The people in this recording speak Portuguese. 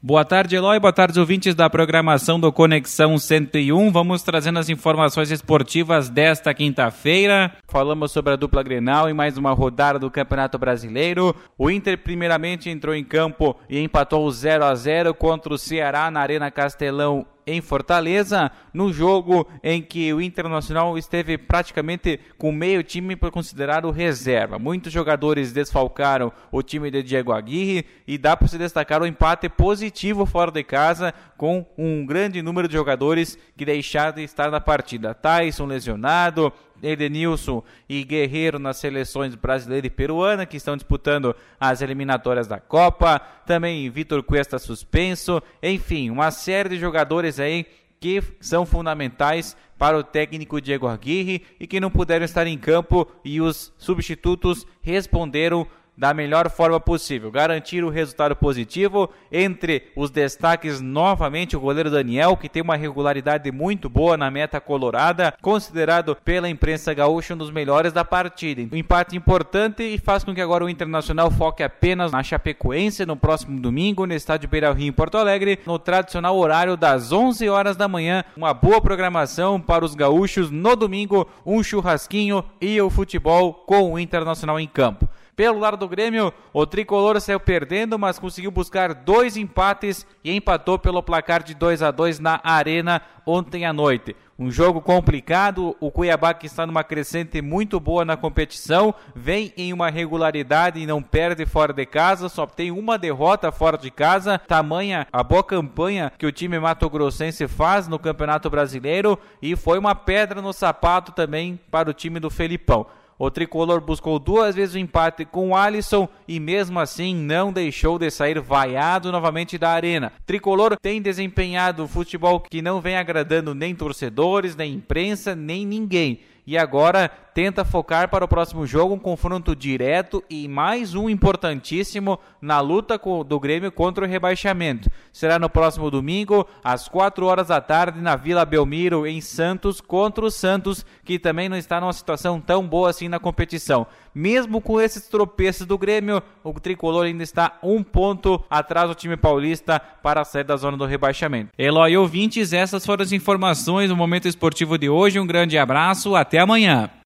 Boa tarde, Eloy. Boa tarde, ouvintes da programação do Conexão 101. Vamos trazendo as informações esportivas desta quinta-feira. Falamos sobre a dupla Grenal e mais uma rodada do Campeonato Brasileiro. O Inter, primeiramente, entrou em campo e empatou 0 a 0 contra o Ceará na Arena Castelão em Fortaleza, no jogo em que o Internacional esteve praticamente com meio time para considerar o reserva. Muitos jogadores desfalcaram o time de Diego Aguirre e dá para se destacar o empate positivo fora de casa com um grande número de jogadores que deixaram de estar na partida. Tyson lesionado, Edenilson e Guerreiro nas seleções brasileira e peruana que estão disputando as eliminatórias da Copa. Também Vitor Cuesta suspenso. Enfim, uma série de jogadores aí que são fundamentais para o técnico Diego Aguirre e que não puderam estar em campo e os substitutos responderam da melhor forma possível, garantir o resultado positivo. Entre os destaques, novamente, o goleiro Daniel, que tem uma regularidade muito boa na meta colorada, considerado pela imprensa gaúcha um dos melhores da partida. Um empate importante e faz com que agora o Internacional foque apenas na Chapecoense no próximo domingo, no estádio Beira Rio, em Porto Alegre, no tradicional horário das 11 horas da manhã. Uma boa programação para os gaúchos no domingo, um churrasquinho e o futebol com o Internacional em campo. Pelo lado do Grêmio, o tricolor saiu perdendo, mas conseguiu buscar dois empates e empatou pelo placar de 2 a 2 na Arena ontem à noite. Um jogo complicado, o Cuiabá que está numa crescente muito boa na competição, vem em uma regularidade e não perde fora de casa, só tem uma derrota fora de casa, tamanha a boa campanha que o time mato-grossense faz no Campeonato Brasileiro e foi uma pedra no sapato também para o time do Felipão. O tricolor buscou duas vezes o empate com o Alisson e mesmo assim não deixou de sair vaiado novamente da arena. Tricolor tem desempenhado futebol que não vem agradando nem torcedores, nem imprensa, nem ninguém e agora tenta focar para o próximo jogo um confronto direto e mais um importantíssimo na luta do Grêmio contra o rebaixamento. Será no próximo domingo, às 4 horas da tarde, na Vila Belmiro, em Santos, contra o Santos, que também não está numa situação tão boa assim na competição. Mesmo com esses tropeços do Grêmio, o tricolor ainda está um ponto atrás do time paulista para sair da zona do rebaixamento. Eloy ouvintes, essas foram as informações do momento esportivo de hoje. Um grande abraço, até amanhã.